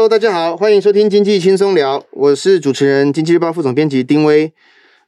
Hello，大家好，欢迎收听经济轻松聊，我是主持人、经济日报副总编辑丁威。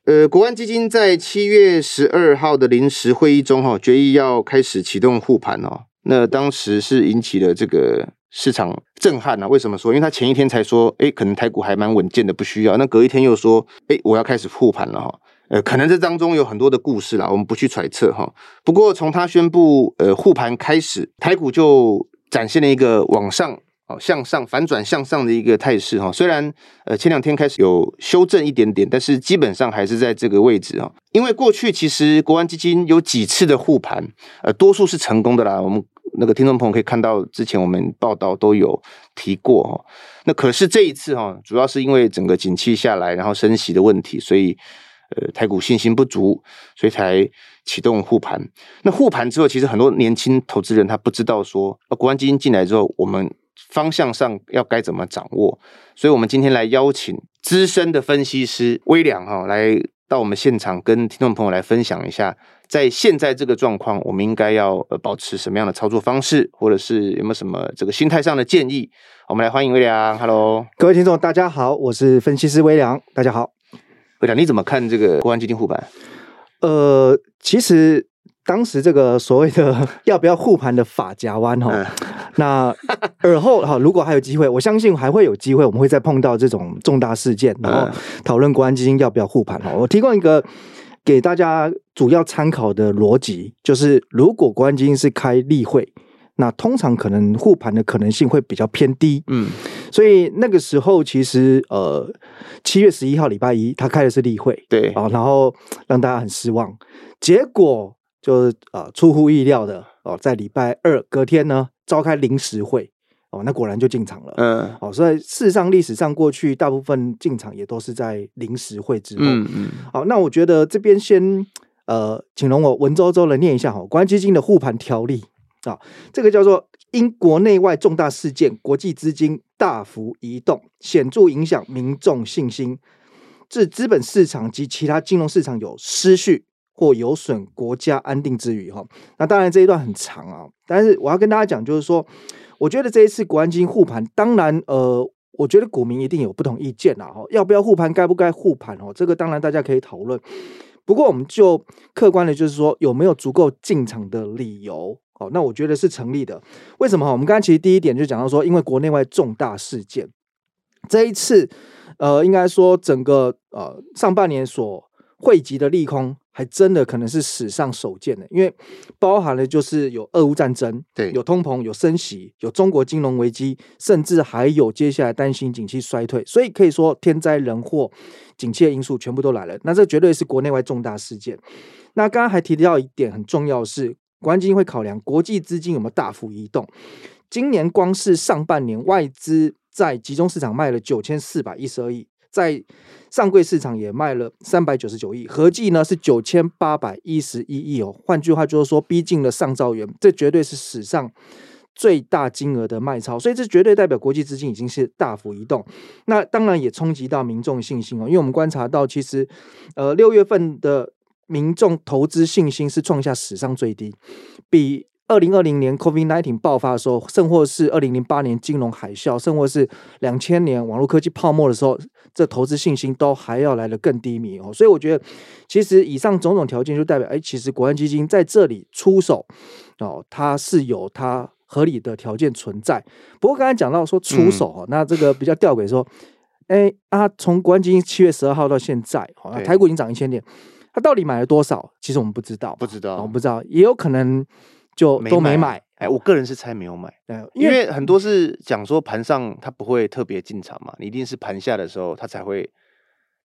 呃，国安基金在七月十二号的临时会议中，哈，决议要开始启动护盘哦。那当时是引起了这个市场震撼啊。为什么说？因为他前一天才说，诶，可能台股还蛮稳健的，不需要。那隔一天又说，诶，我要开始护盘了哈。呃，可能这当中有很多的故事啦，我们不去揣测哈。不过从他宣布呃护盘开始，台股就展现了一个往上。向上反转向上的一个态势哈，虽然呃前两天开始有修正一点点，但是基本上还是在这个位置啊。因为过去其实国安基金有几次的护盘，呃，多数是成功的啦。我们那个听众朋友可以看到，之前我们报道都有提过哈。那可是这一次哈，主要是因为整个景气下来，然后升息的问题，所以呃台股信心不足，所以才启动护盘。那护盘之后，其实很多年轻投资人他不知道说，呃，国安基金进来之后，我们。方向上要该怎么掌握？所以，我们今天来邀请资深的分析师威良哈，来到我们现场，跟听众朋友来分享一下，在现在这个状况，我们应该要呃保持什么样的操作方式，或者是有没有什么这个心态上的建议？我们来欢迎威良，Hello，各位听众，大家好，我是分析师威良，大家好，威良，你怎么看这个国安基金护板？呃，其实。当时这个所谓的 要不要护盘的法夹弯哈，那尔后哈，如果还有机会，我相信还会有机会，我们会再碰到这种重大事件，然后讨论国安基金要不要护盘哈。我提供一个给大家主要参考的逻辑，就是如果国安基金是开例会，那通常可能护盘的可能性会比较偏低，嗯，所以那个时候其实呃七月十一号礼拜一他开的是例会，对。啊，然后让大家很失望，结果。就是啊，出乎意料的哦，在礼拜二隔天呢，召开临时会哦，那果然就进场了。嗯，哦，所以事实上历史上过去大部分进场也都是在临时会之后。嗯嗯。好，那我觉得这边先呃，请容我文绉绉的念一下哈，国安基金的护盘条例啊，这个叫做因国内外重大事件，国际资金大幅移动，显著影响民众信心，致资本市场及其他金融市场有失序。或有损国家安定之余哈，那当然这一段很长啊，但是我要跟大家讲，就是说，我觉得这一次国安基金护盘，当然呃，我觉得股民一定有不同意见啦哈，要不要护盘，该不该护盘哦，这个当然大家可以讨论。不过我们就客观的，就是说有没有足够进场的理由哦，那我觉得是成立的。为什么哈？我们刚才其实第一点就讲到说，因为国内外重大事件，这一次呃，应该说整个呃上半年所汇集的利空。还真的可能是史上首见的，因为包含了就是有俄乌战争，对，有通膨，有升息，有中国金融危机，甚至还有接下来担心景气衰退，所以可以说天灾人祸、景气的因素全部都来了。那这绝对是国内外重大事件。那刚刚还提到一点很重要的是，国安基金会考量国际资金有没有大幅移动。今年光是上半年外资在集中市场卖了九千四百一十二亿。在上柜市场也卖了三百九十九亿，合计呢是九千八百一十一亿哦。换句话就是说，逼近了上兆元，这绝对是史上最大金额的卖超，所以这绝对代表国际资金已经是大幅移动。那当然也冲击到民众信心哦，因为我们观察到，其实呃六月份的民众投资信心是创下史上最低，比。二零二零年 COVID-19 爆发的时候，甚或是二零零八年金融海啸，甚或是两千年网络科技泡沫的时候，这投资信心都还要来得更低迷哦。所以我觉得，其实以上种种条件就代表，哎，其实国安基金在这里出手哦，它是有它合理的条件存在。不过刚才讲到说出手哦，嗯、那这个比较吊诡说，哎啊，从国安基金七月十二号到现在，好，台股已经涨一千点，它到底买了多少？其实我们不知道，不知道，我们不知道，也有可能。就都没买，哎，我个人是猜没有买，因为很多是讲说盘上它不会特别进场嘛，你一定是盘下的时候它才会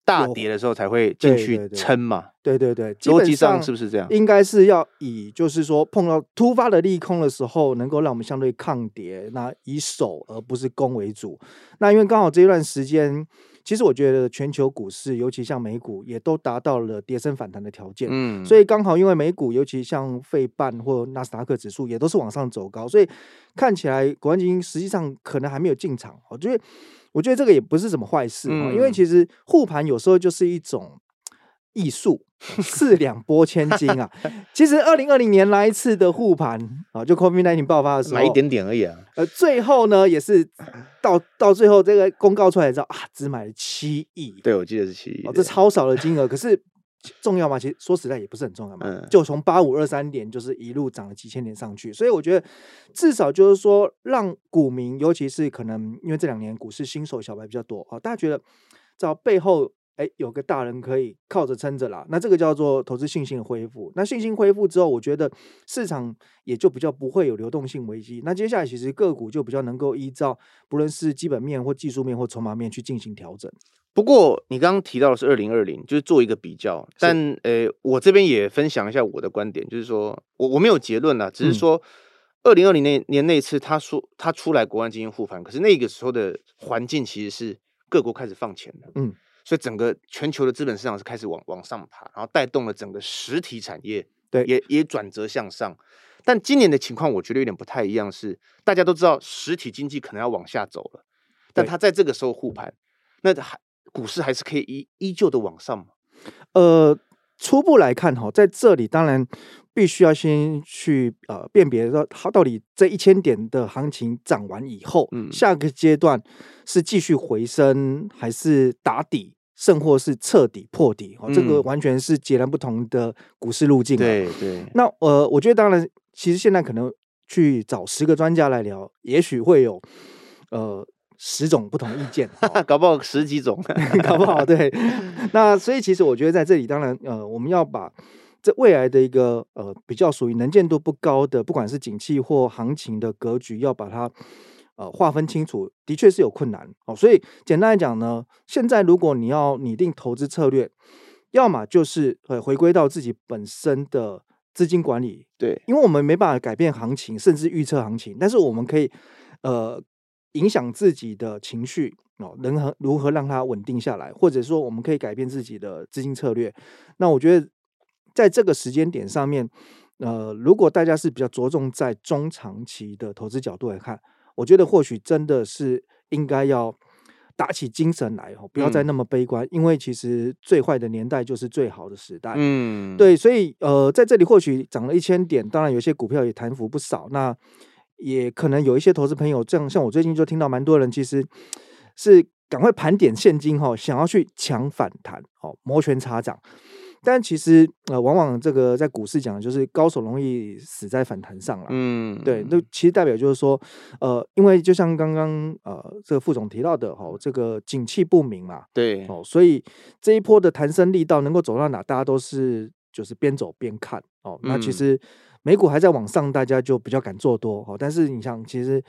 大跌的时候才会进去撑嘛，对对对，逻辑上是不是这样？应该是要以就是说碰到突发的利空的时候，能够让我们相对抗跌，那以守而不是攻为主。那因为刚好这一段时间。其实我觉得全球股市，尤其像美股，也都达到了跌升反弹的条件。嗯，所以刚好因为美股，尤其像费半或纳斯达克指数，也都是往上走高，所以看起来国安基金实际上可能还没有进场。我觉得，我觉得这个也不是什么坏事啊，嗯，因为其实护盘有时候就是一种艺术，四两拨千斤啊！其实二零二零年来一次的护盘啊，就 COVID-19 爆发的时候，买一点点而已啊。呃，最后呢，也是到到最后这个公告出来之后啊，只买了七亿。对，我记得是七亿。哦，这超少的金额，可是。重要吗？其实说实在也不是很重要嘛。嗯、就从八五二三点，就是一路涨了几千点上去，所以我觉得至少就是说，让股民，尤其是可能因为这两年股市新手小白比较多啊，大家觉得找背后哎有个大人可以靠着撑着啦。那这个叫做投资信心的恢复。那信心恢复之后，我觉得市场也就比较不会有流动性危机。那接下来其实个股就比较能够依照不论是基本面或技术面或筹码面去进行调整。不过你刚刚提到的是二零二零，就是做一个比较。但呃，我这边也分享一下我的观点，就是说我我没有结论啦，只是说二零二零那年那次他说他出来国安基金护盘，可是那个时候的环境其实是各国开始放钱的，嗯，所以整个全球的资本市场是开始往往上爬，然后带动了整个实体产业，对，也也转折向上。但今年的情况我觉得有点不太一样，是大家都知道实体经济可能要往下走了，但它在这个时候护盘，那还。股市还是可以依依旧的往上吗？呃，初步来看哈，在这里当然必须要先去呃辨别说，它到底这一千点的行情涨完以后，嗯，下个阶段是继续回升，还是打底，甚或是彻底破底？哦，这个完全是截然不同的股市路径。对对。那呃，我觉得当然，其实现在可能去找十个专家来聊，也许会有呃。十种不同意见，搞不好十几种，搞不好对。那所以其实我觉得在这里，当然呃，我们要把这未来的一个呃比较属于能见度不高的，不管是景气或行情的格局，要把它呃划分清楚，的确是有困难哦。所以简单来讲呢，现在如果你要拟定投资策略，要么就是呃回归到自己本身的资金管理，对，因为我们没办法改变行情，甚至预测行情，但是我们可以呃。影响自己的情绪哦，能和如何让它稳定下来，或者说我们可以改变自己的资金策略。那我觉得在这个时间点上面，呃，如果大家是比较着重在中长期的投资角度来看，我觉得或许真的是应该要打起精神来哦，不要再那么悲观，嗯、因为其实最坏的年代就是最好的时代。嗯，对，所以呃，在这里或许涨了一千点，当然有些股票也弹幅不少。那也可能有一些投资朋友，这样像我最近就听到蛮多人，其实是赶快盘点现金哈，想要去抢反弹，哦，摩拳擦掌。但其实呃，往往这个在股市讲就是高手容易死在反弹上了。嗯，对，那其实代表就是说，呃，因为就像刚刚呃这个副总提到的哦，这个景气不明嘛，对，哦，所以这一波的弹升力道能够走到哪，大家都是就是边走边看哦。那其实。美股还在往上，大家就比较敢做多哦。但是你想，其实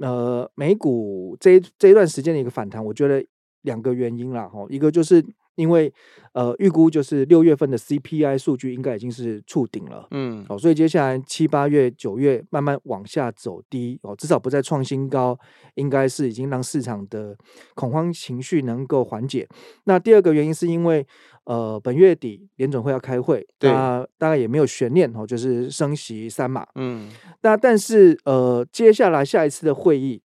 呃，美股这一这一段时间的一个反弹，我觉得两个原因啦，一个就是。因为呃，预估就是六月份的 CPI 数据应该已经是触顶了，嗯，哦，所以接下来七八月、九月慢慢往下走低，哦，至少不再创新高，应该是已经让市场的恐慌情绪能够缓解。那第二个原因是因为呃，本月底联准会要开会，对，那大概也没有悬念哦，就是升息三码，嗯，那但是呃，接下来下一次的会议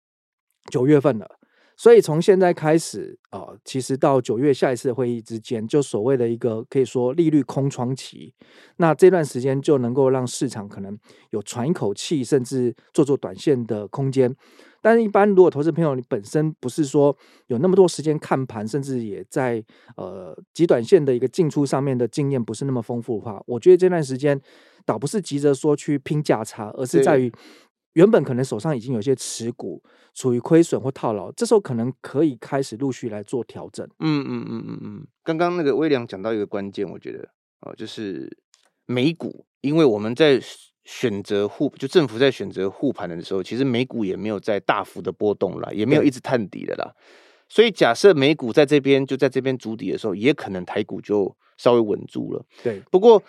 九月份了。所以从现在开始啊、呃，其实到九月下一次的会议之间，就所谓的一个可以说利率空窗期，那这段时间就能够让市场可能有喘一口气，甚至做做短线的空间。但是，一般如果投资朋友你本身不是说有那么多时间看盘，甚至也在呃极短线的一个进出上面的经验不是那么丰富的话，我觉得这段时间倒不是急着说去拼价差，而是在于。原本可能手上已经有些持股处于亏损或套牢，这时候可能可以开始陆续来做调整。嗯嗯嗯嗯嗯。刚刚那个威廉讲到一个关键，我觉得哦，就是美股，因为我们在选择护，就政府在选择护盘的时候，其实美股也没有在大幅的波动啦，也没有一直探底的啦。所以假设美股在这边就在这边筑底的时候，也可能台股就稍微稳住了。对，不过。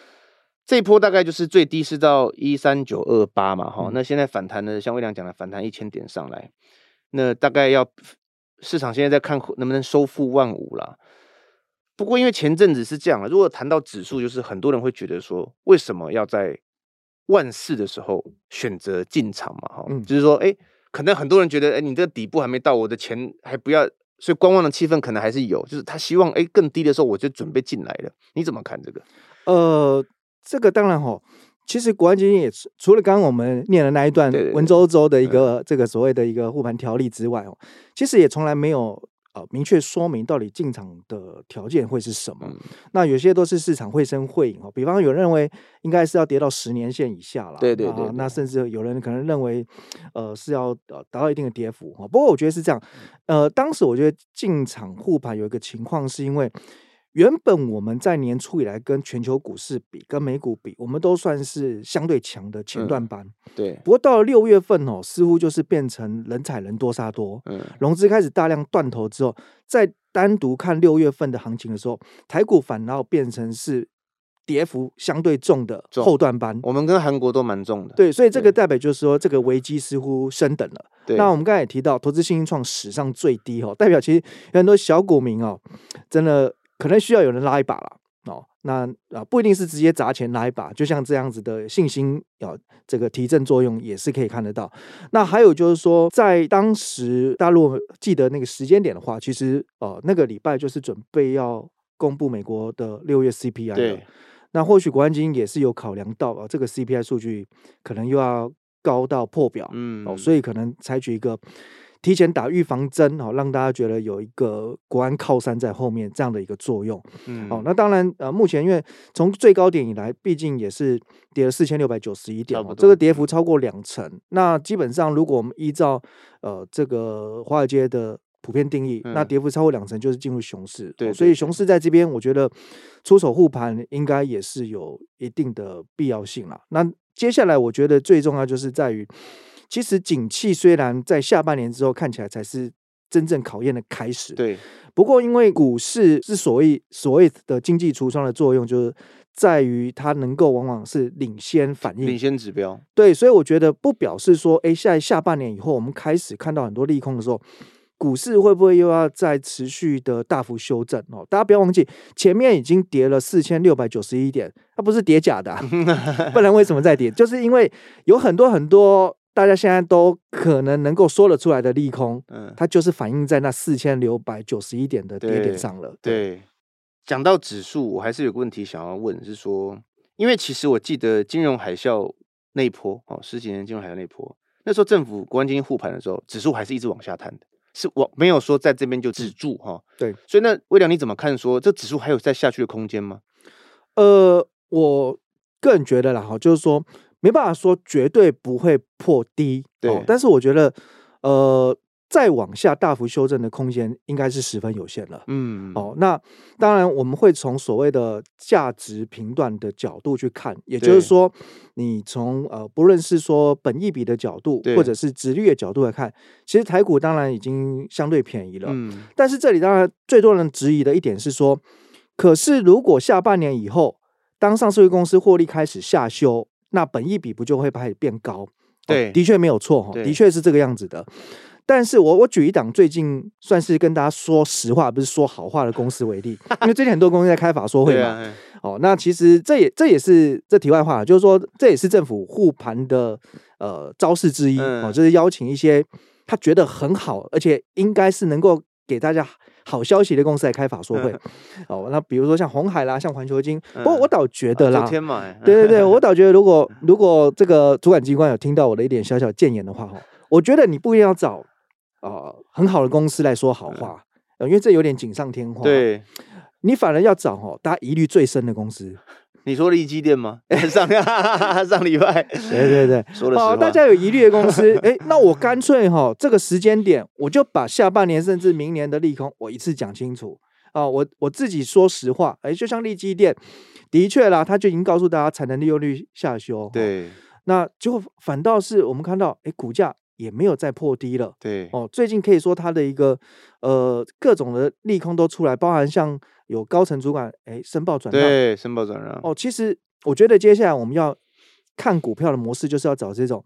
这一波大概就是最低是到一三九二八嘛，哈、嗯，那现在反弹呢，像魏良讲的反弹一千点上来，那大概要市场现在在看能不能收复万五啦。不过因为前阵子是这样了，如果谈到指数，就是很多人会觉得说，为什么要在万四的时候选择进场嘛，哈、嗯，就是说，哎，可能很多人觉得，哎，你这个底部还没到，我的钱还不要所以观望的气氛可能还是有，就是他希望哎更低的时候我就准备进来了。你怎么看这个？呃，这个当然哈，其实国安基金也除了刚刚我们念的那一段文绉绉的一个这个所谓的一个护盘条例之外哦，其实也从来没有。呃，明确说明到底进场的条件会是什么？嗯、那有些都是市场绘声绘影哦。比方有人认为应该是要跌到十年线以下了，对对对，对、啊。那甚至有人可能认为，呃，是要呃达到一定的跌幅哈。不过我觉得是这样，呃，当时我觉得进场护盘有一个情况是因为。原本我们在年初以来跟全球股市比，跟美股比，我们都算是相对强的前段班。嗯、对。不过到了六月份哦，似乎就是变成人踩人多杀多。嗯。融资开始大量断头之后，再单独看六月份的行情的时候，台股反而变成是跌幅相对重的后段班。我们跟韩国都蛮重的。对，所以这个代表就是说，这个危机似乎升等了。对。那我们刚才也提到，投资信心创史上最低哦，代表其实有很多小股民哦，真的。可能需要有人拉一把了哦，那啊不一定是直接砸钱拉一把，就像这样子的信心啊，这个提振作用也是可以看得到。那还有就是说，在当时大陆记得那个时间点的话，其实哦那个礼拜就是准备要公布美国的六月 CPI 对，那或许国安基金也是有考量到啊，这个 CPI 数据可能又要高到破表，嗯哦，所以可能采取一个。提前打预防针，哦，让大家觉得有一个国安靠山在后面这样的一个作用。嗯，哦，那当然，呃，目前因为从最高点以来，毕竟也是跌了四千六百九十一点，这个跌幅超过两成。那基本上，如果我们依照呃这个华尔街的普遍定义，那跌幅超过两成就是进入熊市。对，所以熊市在这边，我觉得出手护盘应该也是有一定的必要性了。那接下来，我觉得最重要就是在于。其实景气虽然在下半年之后看起来才是真正考验的开始，对。不过因为股市是所谓所谓的经济橱窗的作用，就是在于它能够往往是领先反应、领先指标。对，所以我觉得不表示说，哎，在下半年以后我们开始看到很多利空的时候，股市会不会又要再持续的大幅修正哦？大家不要忘记，前面已经跌了四千六百九十一点，它不是跌假的啊，不然为什么再跌？就是因为有很多很多。大家现在都可能能够说得出来的利空，嗯，它就是反映在那四千六百九十一点的跌点上了。对，讲到指数，我还是有个问题想要问，是说，因为其实我记得金融海啸那一波哦，十几年金融海啸那一波，那时候政府国安基金护盘的时候，指数还是一直往下探的，是我没有说在这边就止住哈。对，所以那威良你怎么看？说这指数还有再下去的空间吗？呃，我个人觉得啦，哈，就是说。没办法说绝对不会破低，对、哦，但是我觉得，呃，再往下大幅修正的空间应该是十分有限了。嗯，哦，那当然我们会从所谓的价值评断的角度去看，也就是说，你从呃不论是说本益比的角度，或者是殖率的角度来看，其实台股当然已经相对便宜了。嗯，但是这里当然最多人质疑的一点是说，可是如果下半年以后，当上市公司获利开始下修。那本益比不就会开始变高？对，哦、的确没有错哈，的确是这个样子的。但是我我举一档最近算是跟大家说实话，不是说好话的公司为例，因为最近很多公司在开法说会嘛。啊、哦，那其实这也这也是这题外话，就是说这也是政府护盘的呃招式之一、嗯、哦，就是邀请一些他觉得很好，而且应该是能够给大家。好消息的公司来开法说会，哦，那比如说像红海啦，像环球金，不过我倒觉得啦，对对对，我 倒觉得如果如果这个主管机关有听到我的一点小小建言的话，哈，我觉得你不一定要找啊很好的公司来说好话，因为这有点锦上添花，对，你反而要找哈大家疑虑最深的公司。你说的利基电吗？上 上礼拜，对对对，说的好，大家有疑虑的公司，哎，那我干脆哈，这个时间点，我就把下半年甚至明年的利空，我一次讲清楚。啊，我我自己说实话，哎，就像利基店，的确啦，他就已经告诉大家产能利用率下修，对，那结果反倒是我们看到，哎，股价也没有再破低了，对，哦，最近可以说它的一个呃各种的利空都出来，包含像。有高层主管哎，申报转让，对，申报转让哦。其实我觉得接下来我们要看股票的模式，就是要找这种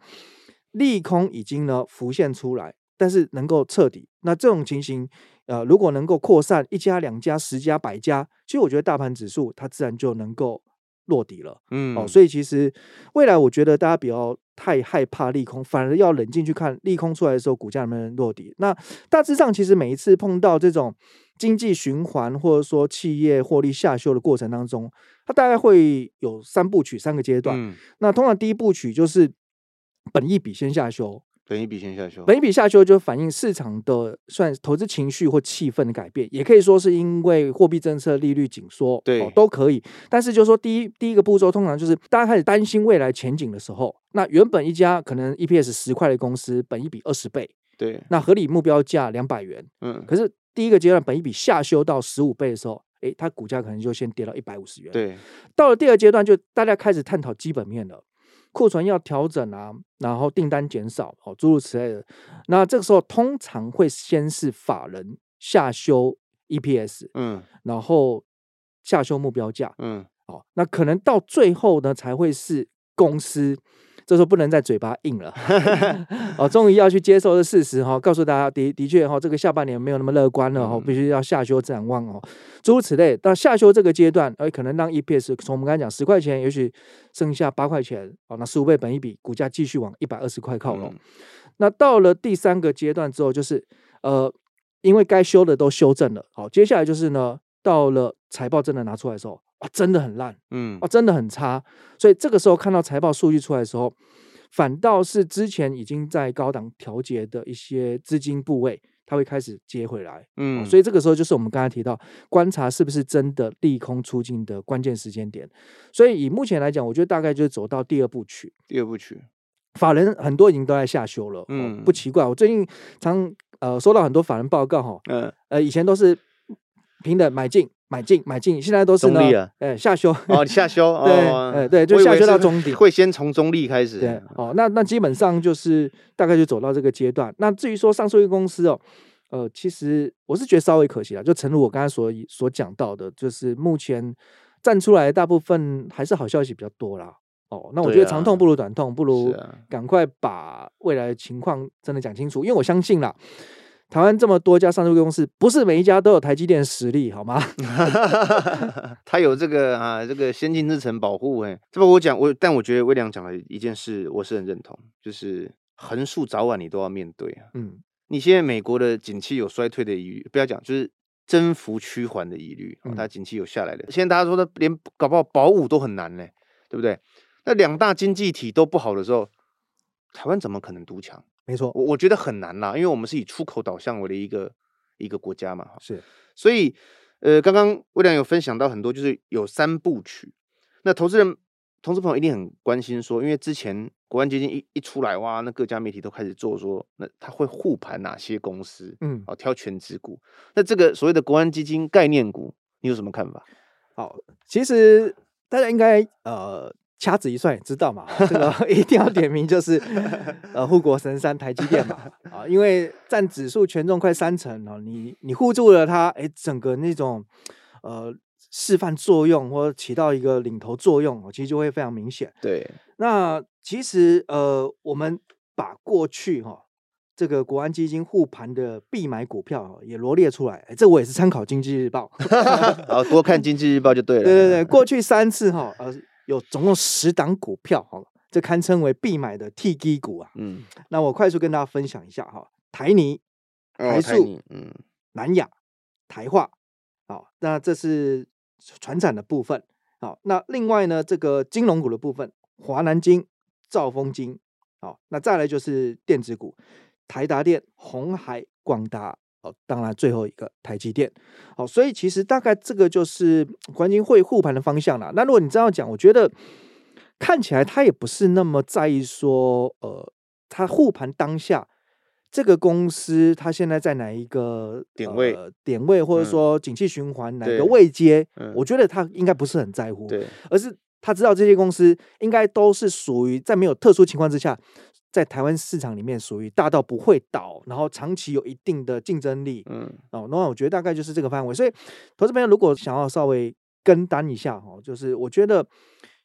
利空已经呢浮现出来，但是能够彻底。那这种情形，呃，如果能够扩散一家、两家、十家、百家，其实我觉得大盘指数它自然就能够落底了。嗯，哦，所以其实未来我觉得大家不要太害怕利空，反而要冷静去看利空出来的时候，股价能不能落底。那大致上，其实每一次碰到这种经济循环或者说企业获利下修的过程当中，它大概会有三部曲、三个阶段。嗯、那通常第一部曲就是本一比先下修。本一比先下修，本一比下修就反映市场的算投资情绪或气氛的改变，也可以说是因为货币政策利率紧缩，对、哦，都可以。但是就是说第一第一个步骤，通常就是大家开始担心未来前景的时候，那原本一家可能 EPS 十块的公司，本一比二十倍，对，那合理目标价两百元，嗯，可是第一个阶段本一比下修到十五倍的时候，诶，它股价可能就先跌到一百五十元，对。到了第二阶段，就大家开始探讨基本面了。库存要调整啊，然后订单减少，哦，诸如此类的。那这个时候通常会先是法人下修 EPS，嗯，然后下修目标价，嗯，哦，那可能到最后呢才会是公司。这时候不能再嘴巴硬了，哦，终于要去接受这事实哈，告诉大家的的确哈，这个下半年没有那么乐观了哈，嗯、必须要下修展望哦，诸如此类。到下修这个阶段，哎，可能让 EPS 从我们刚才讲十块钱，也许剩下八块钱，哦，那十五倍本一比，股价继续往一百二十块靠拢。嗯、那到了第三个阶段之后，就是呃，因为该修的都修正了，好，接下来就是呢，到了财报真的拿出来的时候。啊，真的很烂，嗯，啊，真的很差，所以这个时候看到财报数据出来的时候，反倒是之前已经在高档调节的一些资金部位，它会开始接回来，嗯，所以这个时候就是我们刚才提到观察是不是真的利空出尽的关键时间点。所以以目前来讲，我觉得大概就是走到第二部曲，第二部曲，法人很多已经都在下修了，嗯，不奇怪，我最近常呃收到很多法人报告，哈，嗯，呃，以前都是平等买进。买进买进，现在都是呢，哎，下修哦，下修，对，哎，对，就下修到中底，会先从中立开始，对，哦，那那基本上就是大概就走到这个阶段。那至于说上述一个公司哦，呃，其实我是觉得稍微可惜了，就诚如我刚才所所讲到的，就是目前站出来大部分还是好消息比较多啦。哦，那我觉得长痛不如短痛，不如赶快把未来的情况真的讲清楚，因为我相信啦。台湾这么多家上市公司，不是每一家都有台积电实力，好吗？他有这个啊，这个先进制程保护。哎，这不我讲我，但我觉得威良讲的一件事，我是很认同，就是横竖早晚你都要面对啊。嗯，你现在美国的景气有衰退的疑虑，不要讲，就是增幅趋缓的疑虑，它景气有下来的。嗯、现在大家说的连搞不好保五都很难呢，对不对？那两大经济体都不好的时候，台湾怎么可能独强？没错，我我觉得很难啦，因为我们是以出口导向为的一个一个国家嘛，是，所以呃，刚刚威廉有分享到很多，就是有三部曲。那投资人、投资朋友一定很关心说，因为之前国安基金一一出来，哇，那各家媒体都开始做说，那他会护盘哪些公司？嗯，哦，挑全值股。那这个所谓的国安基金概念股，你有什么看法？好，其实大家应该呃。掐指一算也知道嘛，这个 一定要点名，就是 呃护国神山台积电嘛啊，因为占指数权重快三成哦，你你护住了它，哎，整个那种呃示范作用或者起到一个领头作用，其实就会非常明显。对，那其实呃我们把过去哈这个国安基金护盘的必买股票也罗列出来，哎，这我也是参考经济日报，好多看经济日报就对了。对对对，过去三次哈呃。有总共十档股票，哈，这堪称为必买的 T G 股啊。嗯，那我快速跟大家分享一下哈，台泥、台塑、哦、嗯，南亚、台化，好，那这是船产的部分。好，那另外呢，这个金融股的部分，华南金、兆丰金，好，那再来就是电子股，台达电、红海、广达。哦，当然最后一个台积电，好，所以其实大概这个就是国安基金会护盘的方向啦。那如果你这样讲，我觉得看起来他也不是那么在意说，呃，他护盘当下这个公司他现在在哪一个点位、呃、点位，或者说景气循环哪个位阶，嗯、我觉得他应该不是很在乎，对，而是他知道这些公司应该都是属于在没有特殊情况之下。在台湾市场里面，属于大到不会倒，然后长期有一定的竞争力。嗯，哦，那我觉得大概就是这个范围。所以，投资朋友如果想要稍微跟单一下，哈，就是我觉得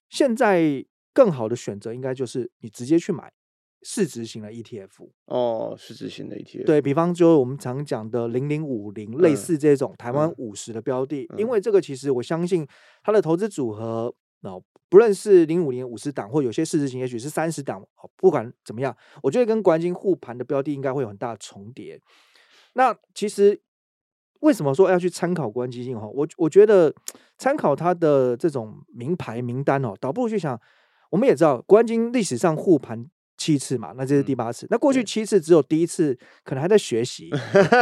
现在更好的选择应该就是你直接去买市值型的 ETF。哦，市值型的 ETF。对，比方，就我们常讲的零零五零，类似这种台湾五十的标的，嗯，因为这个其实我相信它的投资组合。哦，不论是零五年五十档，或有些市值型也许是三十档，不管怎么样，我觉得跟国安基金护盘的标的应该会有很大的重叠。那其实为什么说要去参考国安基金？哈，我我觉得参考它的这种名牌名单哦，倒不如去想，我们也知道国安基金历史上护盘。七次嘛，那这是第八次。嗯、那过去七次只有第一次可能还在学习，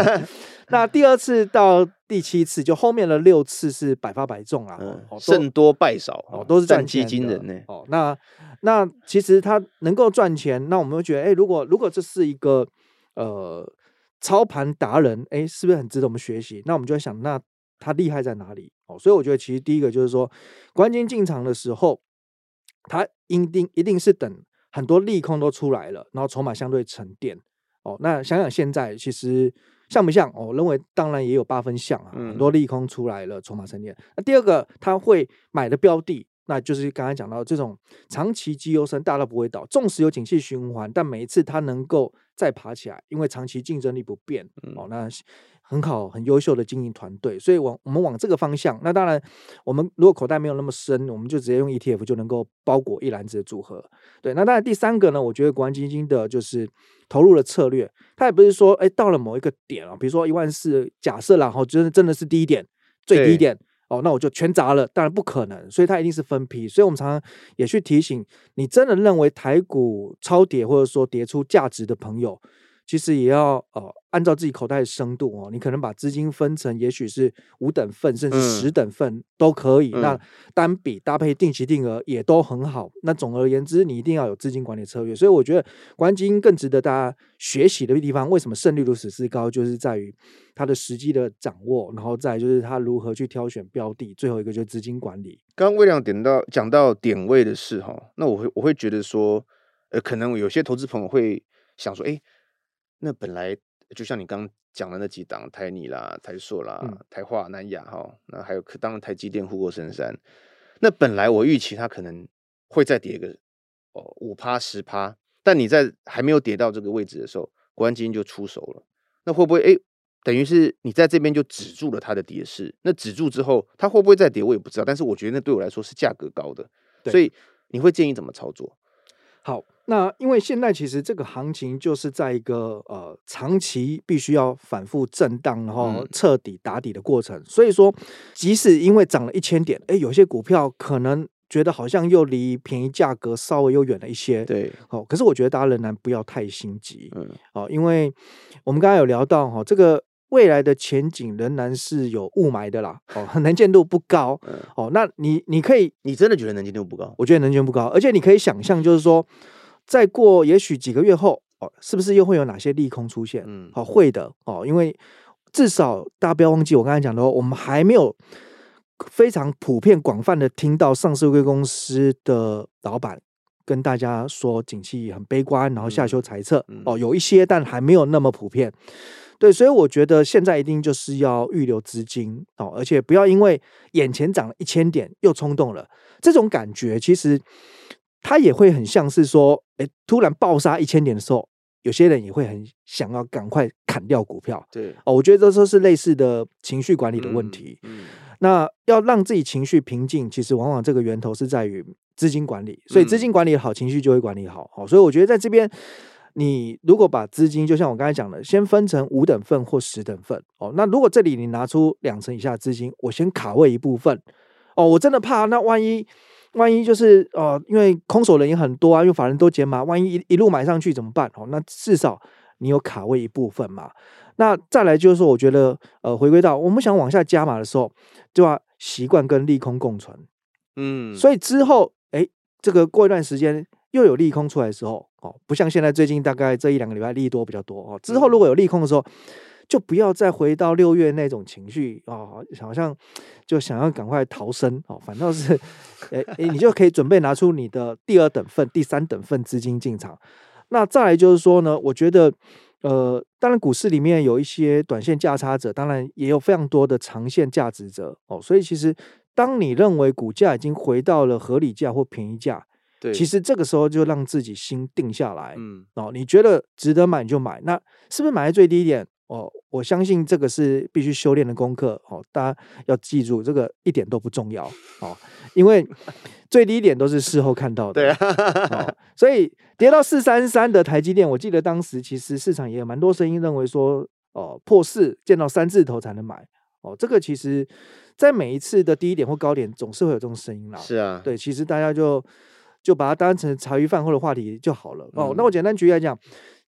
那第二次到第七次，就后面的六次是百发百中啊，嗯、胜多败少哦，都是战绩惊人呢。哦，那那其实他能够赚钱，那我们会觉得，哎、欸，如果如果这是一个呃操盘达人，哎、欸，是不是很值得我们学习？那我们就会想，那他厉害在哪里？哦，所以我觉得其实第一个就是说，关键进场的时候，他一定一定是等。很多利空都出来了，然后筹码相对沉淀哦。那想想现在其实像不像？哦，我认为当然也有八分像啊。很多利空出来了，筹码沉淀。那第二个他会买的标的，那就是刚才讲到这种长期绩优生，大到不会倒。纵使有景气循环，但每一次它能够再爬起来，因为长期竞争力不变哦。那。很好，很优秀的经营团队，所以往我们往这个方向。那当然，我们如果口袋没有那么深，我们就直接用 ETF 就能够包裹一篮子的组合。对，那当然第三个呢，我觉得国安基金的就是投入的策略，它也不是说，哎，到了某一个点啊，比如说一万四，假设然后真的真的是低点，最低点哦，那我就全砸了，当然不可能，所以它一定是分批。所以我们常常也去提醒你，真的认为台股超跌或者说跌出价值的朋友。其实也要呃，按照自己口袋的深度哦，你可能把资金分成，也许是五等份，甚至十等份都可以。嗯、那单笔搭配定期定额也都很好。那总而言之，你一定要有资金管理策略。所以我觉得关基金更值得大家学习的地方，为什么胜率如此之高，就是在于它的时机的掌握，然后再就是它如何去挑选标的，最后一个就是资金管理。刚刚魏亮点到讲到点位的事哈，那我会我会觉得说，呃，可能有些投资朋友会想说，哎。那本来就像你刚刚讲的那几档台泥啦、台硕啦、嗯、台化、南亚哈，那还有可当然台积电护国神山。那本来我预期它可能会再跌个哦五趴十趴，但你在还没有跌到这个位置的时候，国安基金就出手了。那会不会哎，等于是你在这边就止住了它的跌势？那止住之后，它会不会再跌？我也不知道。但是我觉得那对我来说是价格高的，对所以你会建议怎么操作？好，那因为现在其实这个行情就是在一个呃长期必须要反复震荡，然后彻底打底的过程。嗯、所以说，即使因为涨了一千点，哎，有些股票可能觉得好像又离便宜价格稍微又远了一些。对，哦，可是我觉得大家仍然不要太心急。嗯，哦，因为我们刚才有聊到哈、哦，这个未来的前景仍然是有雾霾的啦。哦，能见度不高。嗯、哦，那你你可以，你真的觉得能见度不高？我觉得能见度不高，而且你可以想象，就是说。再过也许几个月后哦，是不是又会有哪些利空出现？嗯，好、哦，会的哦，因为至少大家不要忘记我刚才讲的，我们还没有非常普遍广泛的听到上市柜公司的老板跟大家说景气很悲观，然后下修财测、嗯、哦，有一些，但还没有那么普遍。对，所以我觉得现在一定就是要预留资金哦，而且不要因为眼前涨了一千点又冲动了，这种感觉其实。他也会很像是说，哎，突然暴杀一千点的时候，有些人也会很想要赶快砍掉股票。对，哦，我觉得这都是类似的情绪管理的问题。嗯，嗯，那要让自己情绪平静，其实往往这个源头是在于资金管理。所以资金管理好，情绪就会管理好。好，所以我觉得在这边，你如果把资金，就像我刚才讲的，先分成五等份或十等份。哦，那如果这里你拿出两成以下的资金，我先卡位一部分。哦，我真的怕那万一。万一就是呃，因为空手人也很多啊，因为法人都减码，万一一一路买上去怎么办？哦，那至少你有卡位一部分嘛。那再来就是说，我觉得呃，回归到我们想往下加码的时候，就要习惯跟利空共存。嗯，所以之后哎，这个过一段时间又有利空出来的时候，哦，不像现在最近大概这一两个礼拜利多比较多哦。之后如果有利空的时候，就不要再回到六月那种情绪哦，好像就想要赶快逃生哦，反倒是，诶诶，你就可以准备拿出你的第二等份、第三等份资金进场。那再来就是说呢，我觉得，呃，当然股市里面有一些短线价差者，当然也有非常多的长线价值者哦。所以其实，当你认为股价已经回到了合理价或便宜价，对，其实这个时候就让自己心定下来，嗯，哦，你觉得值得买你就买，那是不是买在最低点？哦，我相信这个是必须修炼的功课哦，大家要记住，这个一点都不重要哦，因为 最低点都是事后看到的。对啊，哦，所以跌到四三三的台积电，我记得当时其实市场也有蛮多声音认为说，哦，破四见到三字头才能买哦，这个其实在每一次的低点或高点总是会有这种声音啦。是啊，对，其实大家就就把它当成茶余饭后的话题就好了哦。那我简单举例来讲。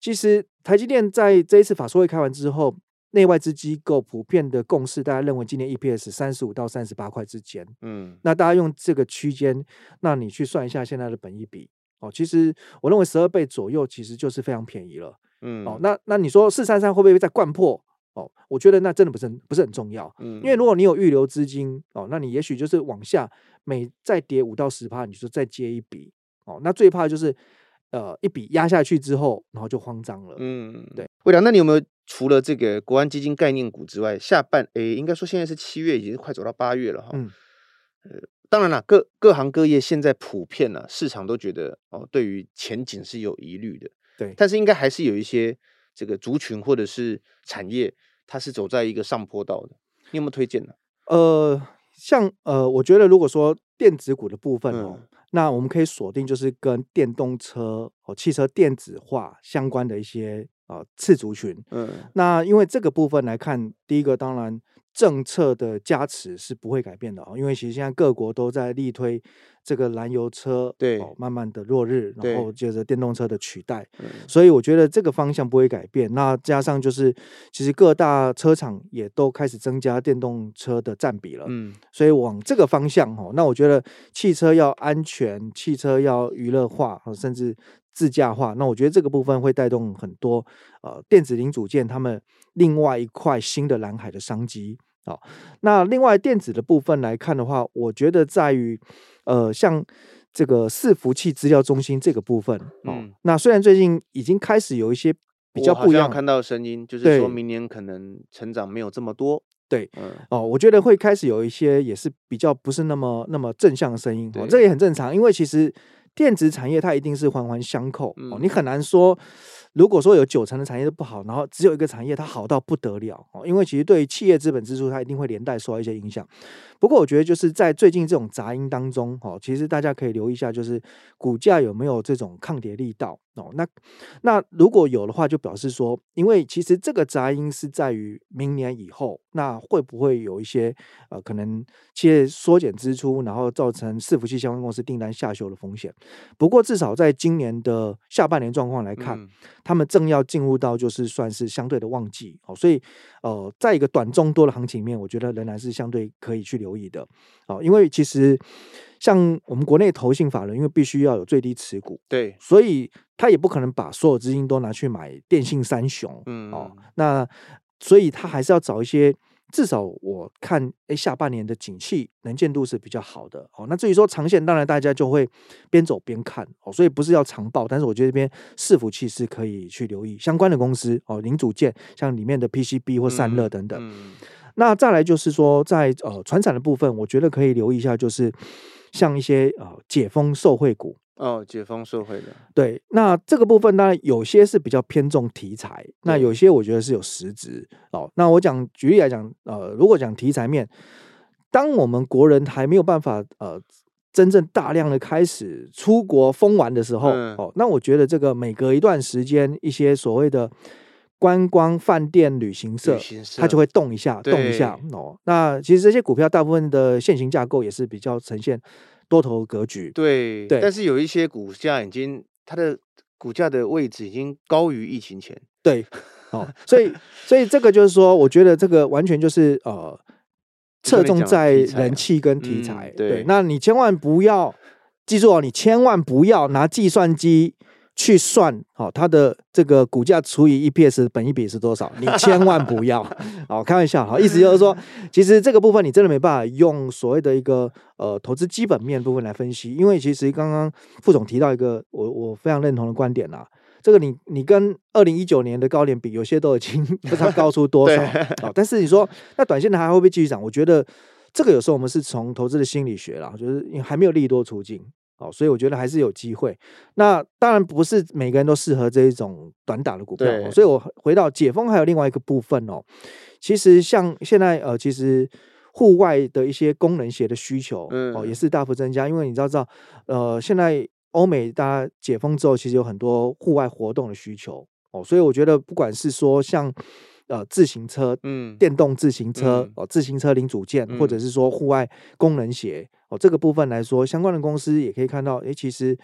其实台积电在这一次法说会开完之后，内外资机构普遍的共识，大家认为今年 EPS 三十五到三十八块之间。嗯，那大家用这个区间，那你去算一下现在的本益比哦。其实我认为十二倍左右其实就是非常便宜了。嗯，哦，那那你说四三三会不会再掼破？哦，我觉得那真的不是很不是很重要。嗯，因为如果你有预留资金哦，那你也许就是往下每再跌五到十趴，你就再接一笔。哦，那最怕就是。呃，一笔压下去之后，然后就慌张了。嗯，对。魏良，那你有没有除了这个国安基金概念股之外，下半诶，应该说现在是七月，已经快走到八月了哈。嗯。呃，当然了，各各行各业现在普遍呢，市场都觉得哦，对于前景是有疑虑的。对。但是应该还是有一些这个族群或者是产业，它是走在一个上坡道的。你有没有推荐呢？呃，像呃，我觉得如果说电子股的部分哦。嗯那我们可以锁定，就是跟电动车哦、汽车电子化相关的一些啊次族群。嗯，那因为这个部分来看，第一个当然。政策的加持是不会改变的啊，因为其实现在各国都在力推这个燃油车，对，慢慢的落日，然后接着电动车的取代，所以我觉得这个方向不会改变。那加上就是，其实各大车厂也都开始增加电动车的占比了，嗯，所以往这个方向哈，那我觉得汽车要安全，汽车要娱乐化，甚至自驾化，那我觉得这个部分会带动很多呃电子零组件他们另外一块新的蓝海的商机。好，那另外电子的部分来看的话，我觉得在于，呃，像这个伺服器资料中心这个部分，嗯，那虽然最近已经开始有一些比较不一样，看到声音，就是说明年可能成长没有这么多，对，嗯，哦，我觉得会开始有一些也是比较不是那么那么正向的声音，哦，这也很正常，因为其实电子产业它一定是环环相扣，哦，你很难说。如果说有九成的产业都不好，然后只有一个产业它好到不得了哦，因为其实对于企业资本支出，它一定会连带受到一些影响。不过我觉得就是在最近这种杂音当中，哦，其实大家可以留意一下，就是股价有没有这种抗跌力道哦。那那如果有的话，就表示说，因为其实这个杂音是在于明年以后，那会不会有一些呃可能企业缩减支出，然后造成伺服器相关公司订单下修的风险？不过至少在今年的下半年状况来看。嗯他们正要进入到就是算是相对的旺季哦，所以呃，在一个短中多的行情面，我觉得仍然是相对可以去留意的哦。因为其实像我们国内投信法人，因为必须要有最低持股，对，所以他也不可能把所有资金都拿去买电信三雄，嗯哦，那所以他还是要找一些。至少我看，哎，下半年的景气能见度是比较好的哦。那至于说长线，当然大家就会边走边看哦。所以不是要长报，但是我觉得这边伺服器是可以去留意相关的公司哦，零组件像里面的 PCB 或散热等等。嗯嗯、那再来就是说，在呃传产的部分，我觉得可以留意一下，就是像一些呃解封受惠股。哦，解封社会的对，那这个部分当然有些是比较偏重题材，那有些我觉得是有实质哦。那我讲举例来讲，呃，如果讲题材面，当我们国人还没有办法呃真正大量的开始出国疯玩的时候，嗯、哦，那我觉得这个每隔一段时间，一些所谓的观光饭店旅行社，行社。它就会动一下，动一下哦。那其实这些股票大部分的现行架构也是比较呈现。多头格局，对对，但是有一些股价已经它的股价的位置已经高于疫情前，对，哦，所以 所以这个就是说，我觉得这个完全就是呃，侧重在人气跟题材，嗯、对，对，那你千万不要记住哦，你千万不要拿计算机。去算好它的这个股价除以 EPS 本益比是多少？你千万不要好 开玩笑，哈意思就是说，其实这个部分你真的没办法用所谓的一个呃投资基本面部分来分析，因为其实刚刚副总提到一个我我非常认同的观点啦，这个你你跟二零一九年的高点比，有些都已经 不知道高出多少啊，但是你说那短线的还会不会继续涨？我觉得这个有时候我们是从投资的心理学啦，就是还没有利多出尽。哦，所以我觉得还是有机会。那当然不是每个人都适合这一种短打的股票，哦，所以我回到解封还有另外一个部分哦。其实像现在呃，其实户外的一些功能鞋的需求哦，也是大幅增加，因为你知道知道呃，现在欧美大家解封之后，其实有很多户外活动的需求哦，所以我觉得不管是说像。呃，自行车，嗯，电动自行车，嗯、哦，自行车零组件，嗯、或者是说户外功能鞋，哦，这个部分来说，相关的公司也可以看到，诶，其实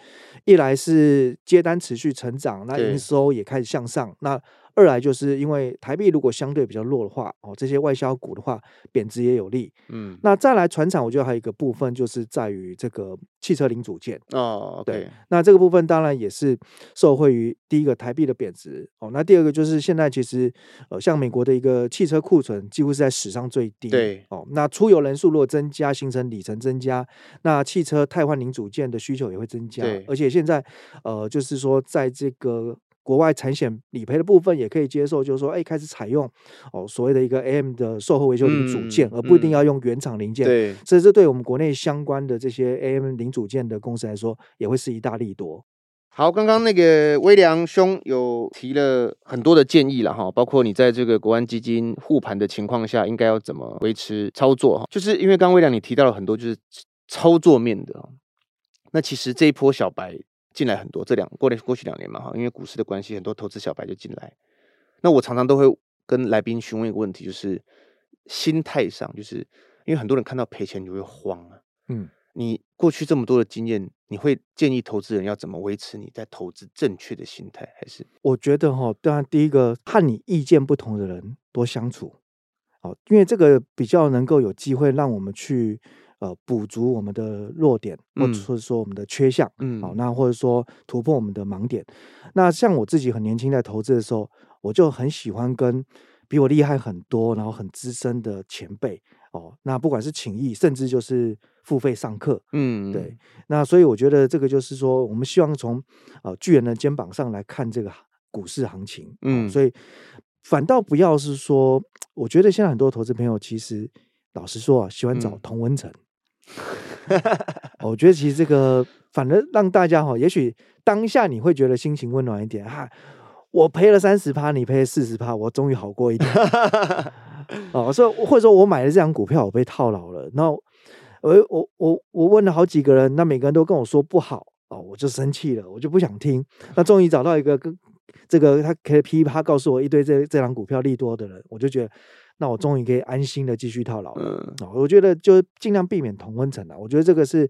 一来是接单持续成长，那营收也开始向上，那。二来就是因为台币如果相对比较弱的话，哦，这些外销股的话贬值也有利。嗯，那再来船产，我觉得还有一个部分就是在于这个汽车零组件哦，okay、对，那这个部分当然也是受惠于第一个台币的贬值。哦，那第二个就是现在其实呃，像美国的一个汽车库存几乎是在史上最低，对。哦，那出游人数如果增加，行程里程增加，那汽车汰换零组件的需求也会增加，对，而且现在呃，就是说在这个。国外产险理赔的部分也可以接受，就是说，哎，开始采用哦所谓的一个 AM 的售后维修零组件，嗯、而不一定要用原厂零件。对，所以这对我们国内相关的这些 AM 零组件的公司来说，也会是一大利多。好，刚刚那个微良兄有提了很多的建议了哈，包括你在这个国安基金护盘的情况下，应该要怎么维持操作哈？就是因为刚刚威良你提到了很多就是操作面的，那其实这一波小白。进来很多，这两过来过去两年嘛哈，因为股市的关系，很多投资小白就进来。那我常常都会跟来宾询问一个问题，就是心态上，就是因为很多人看到赔钱就会慌啊。嗯，你过去这么多的经验，你会建议投资人要怎么维持你在投资正确的心态？还是我觉得哈，当然第一个和你意见不同的人多相处，哦，因为这个比较能够有机会让我们去。呃，补足我们的弱点，或者说我们的缺项，嗯，好，那或者说突破我们的盲点。那像我自己很年轻在投资的时候，我就很喜欢跟比我厉害很多，然后很资深的前辈哦。那不管是请益，甚至就是付费上课，嗯，对。那所以我觉得这个就是说，我们希望从呃巨人的肩膀上来看这个股市行情，嗯，所以反倒不要是说，我觉得现在很多投资朋友其实老实说啊，喜欢找同文层。我觉得其实这个反而让大家哈，也许当下你会觉得心情温暖一点哈。我赔了三十趴，你赔了四十趴，我终于好过一点。哦，所以或者说我买了这张股票，我被套牢了。然后我我我我问了好几个人，那每个人都跟我说不好哦，我就生气了，我就不想听。那终于找到一个跟这个他可以噼啪告诉我一堆这这张股票利多的人，我就觉得。那我终于可以安心的继续套牢了。嗯，我觉得就尽量避免同温层了。我觉得这个是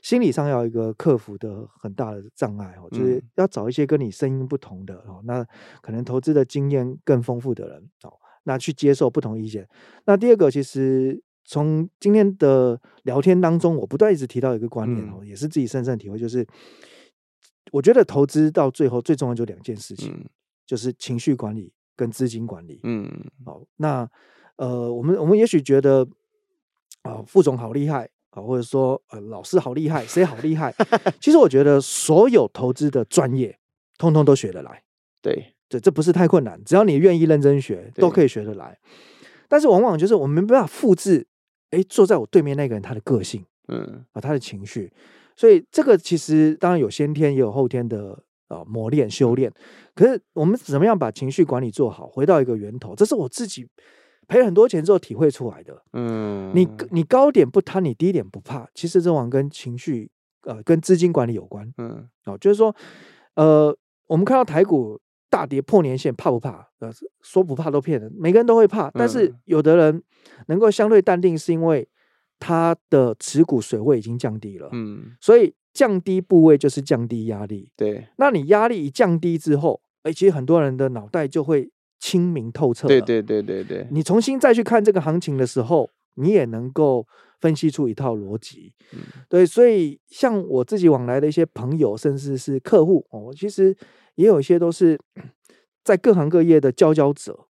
心理上要一个克服的很大的障碍哦，就是要找一些跟你声音不同的哦，那可能投资的经验更丰富的人哦，那去接受不同意见。那第二个，其实从今天的聊天当中，我不断一直提到一个观念哦，也是自己深深体会，就是我觉得投资到最后最重要就两件事情，就是情绪管理。跟资金管理，嗯，好，那呃，我们我们也许觉得啊、呃，副总好厉害啊，或者说呃，老师好厉害，谁好厉害？其实我觉得所有投资的专业，通通都学得来。对，这这不是太困难，只要你愿意认真学，都可以学得来。但是往往就是我们没办法复制，哎，坐在我对面那个人他的个性，嗯，啊，他的情绪，所以这个其实当然有先天也有后天的。啊，磨练修炼，可是我们怎么样把情绪管理做好？回到一个源头，这是我自己赔了很多钱之后体会出来的。嗯，你你高点不贪，你低点不怕，其实这往往跟情绪呃跟资金管理有关。嗯，哦，就是说，呃，我们看到台股大跌破年线，怕不怕？呃，说不怕都骗人，每个人都会怕，但是有的人能够相对淡定，是因为他的持股水位已经降低了。嗯，所以。降低部位就是降低压力，对。那你压力一降低之后，哎，其实很多人的脑袋就会清明透彻。对对对对对。你重新再去看这个行情的时候，你也能够分析出一套逻辑。嗯，对。所以像我自己往来的一些朋友，甚至是客户哦，其实也有一些都是在各行各业的佼佼者。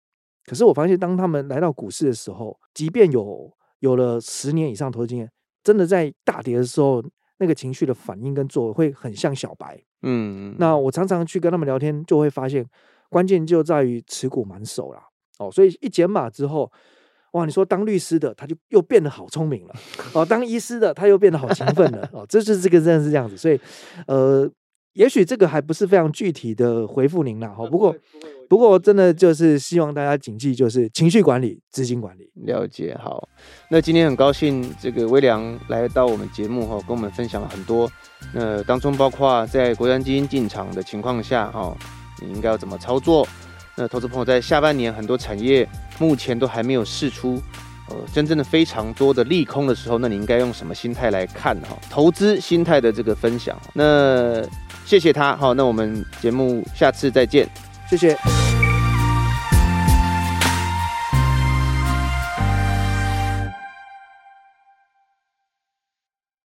可是我发现，当他们来到股市的时候，即便有有了十年以上投资经验，真的在大跌的时候。那个情绪的反应跟作为会很像小白，嗯，那我常常去跟他们聊天，就会发现关键就在于持股满手啦，哦，所以一减码之后，哇，你说当律师的他就又变得好聪明了哦，当医师的他又变得好勤奋了哦，这就是这个真的是这样子，所以呃，也许这个还不是非常具体的回复您了哈，不过不过真的就是希望大家谨记，就是情绪管理、资金管理。了解好，那今天很高兴这个微良来到我们节目哈，跟我们分享了很多，那当中包括在国安基金进场的情况下哈，你应该要怎么操作？那投资朋友在下半年很多产业目前都还没有试出，呃，真正的非常多的利空的时候，那你应该用什么心态来看哈？投资心态的这个分享，那谢谢他，好，那我们节目下次再见，谢谢。